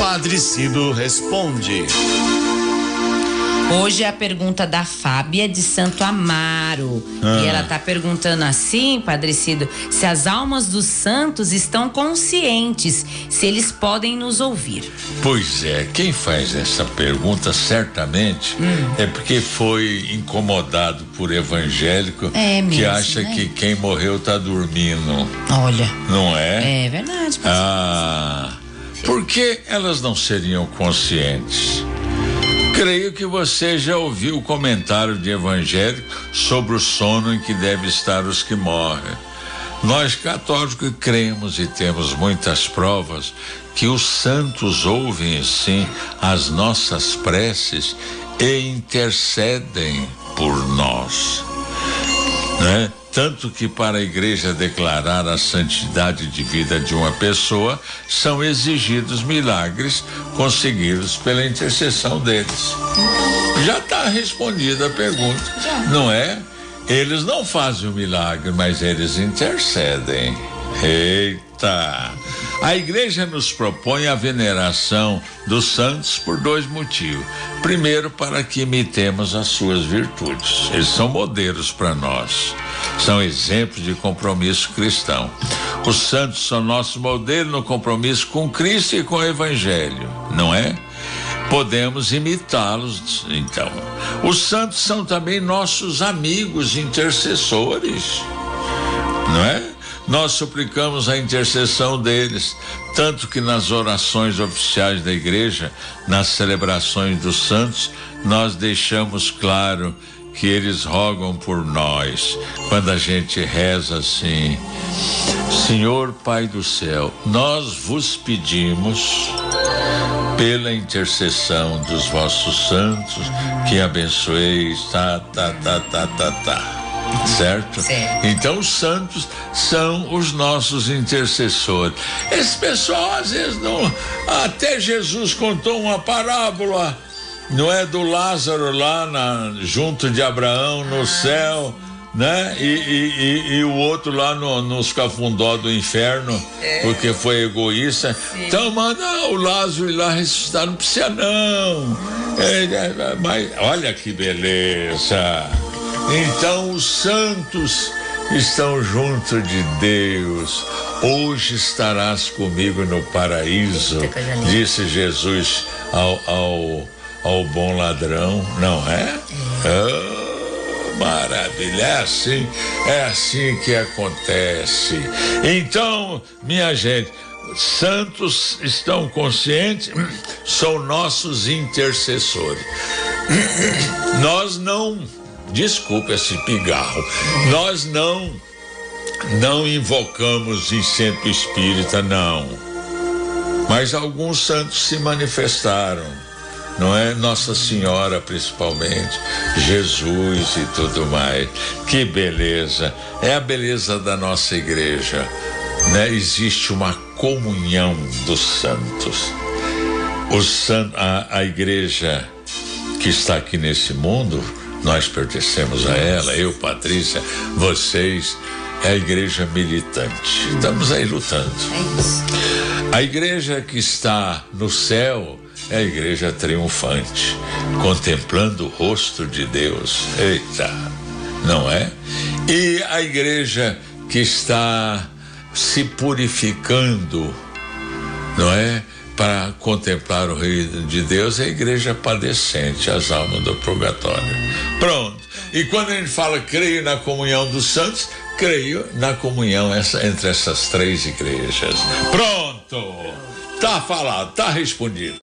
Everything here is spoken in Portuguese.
Padre Cido responde. Hoje é a pergunta da Fábia de Santo Amaro. Ah. E ela está perguntando assim, Padre Cido, se as almas dos santos estão conscientes, se eles podem nos ouvir. Pois é, quem faz essa pergunta certamente hum. é porque foi incomodado por evangélico é mesmo, que acha né? que quem morreu está dormindo. Olha. Não é? É verdade. Ah. Por que elas não seriam conscientes? Creio que você já ouviu o comentário de evangélico sobre o sono em que deve estar os que morrem. Nós católicos cremos e temos muitas provas que os santos ouvem sim as nossas preces e intercedem por nós. Né? Tanto que para a igreja declarar a santidade de vida de uma pessoa, são exigidos milagres conseguidos pela intercessão deles. Já está respondida a pergunta, não é? Eles não fazem o milagre, mas eles intercedem. Eita! A igreja nos propõe a veneração dos santos por dois motivos. Primeiro, para que imitemos as suas virtudes. Eles são modelos para nós. São exemplos de compromisso cristão. Os santos são nosso modelo no compromisso com Cristo e com o Evangelho, não é? Podemos imitá-los, então. Os santos são também nossos amigos intercessores, não é? Nós suplicamos a intercessão deles, tanto que nas orações oficiais da igreja, nas celebrações dos santos, nós deixamos claro que eles rogam por nós. Quando a gente reza assim: Senhor Pai do céu, nós vos pedimos pela intercessão dos vossos santos que abençoeis, tá, tá, tá, tá, tá, tá. Certo? certo? Então os santos são os nossos intercessores. Esse pessoal às vezes não. Até Jesus contou uma parábola, não é do Lázaro lá na, junto de Abraão no ah, céu. Né? E, e, e, e, o outro lá no, nos cafundó do inferno, é. porque foi egoísta. Sim. Então manda o Lázaro ir lá ressuscitar, não precisa não. É, é, mas olha que beleza. Então os santos estão junto de Deus. Hoje estarás comigo no paraíso, disse Jesus ao, ao, ao bom ladrão, não é? Oh, maravilha, é assim, é assim que acontece. Então, minha gente, santos estão conscientes, são nossos intercessores. Nós não Desculpa esse pigarro. Nós não não invocamos em centro espírita, não. Mas alguns santos se manifestaram, não é? Nossa Senhora, principalmente, Jesus e tudo mais. Que beleza! É a beleza da nossa igreja, né? Existe uma comunhão dos santos. O san, a, a igreja que está aqui nesse mundo nós pertencemos a ela, eu, Patrícia, vocês, é a igreja militante. Estamos aí lutando. É. A igreja que está no céu é a igreja triunfante, contemplando o rosto de Deus. Eita, não é? E a igreja que está se purificando, não é? Para contemplar o reino de Deus é a igreja padecente, as almas do purgatório. Pronto. E quando a gente fala creio na comunhão dos santos, creio na comunhão essa, entre essas três igrejas. Pronto. Tá falado, tá respondido.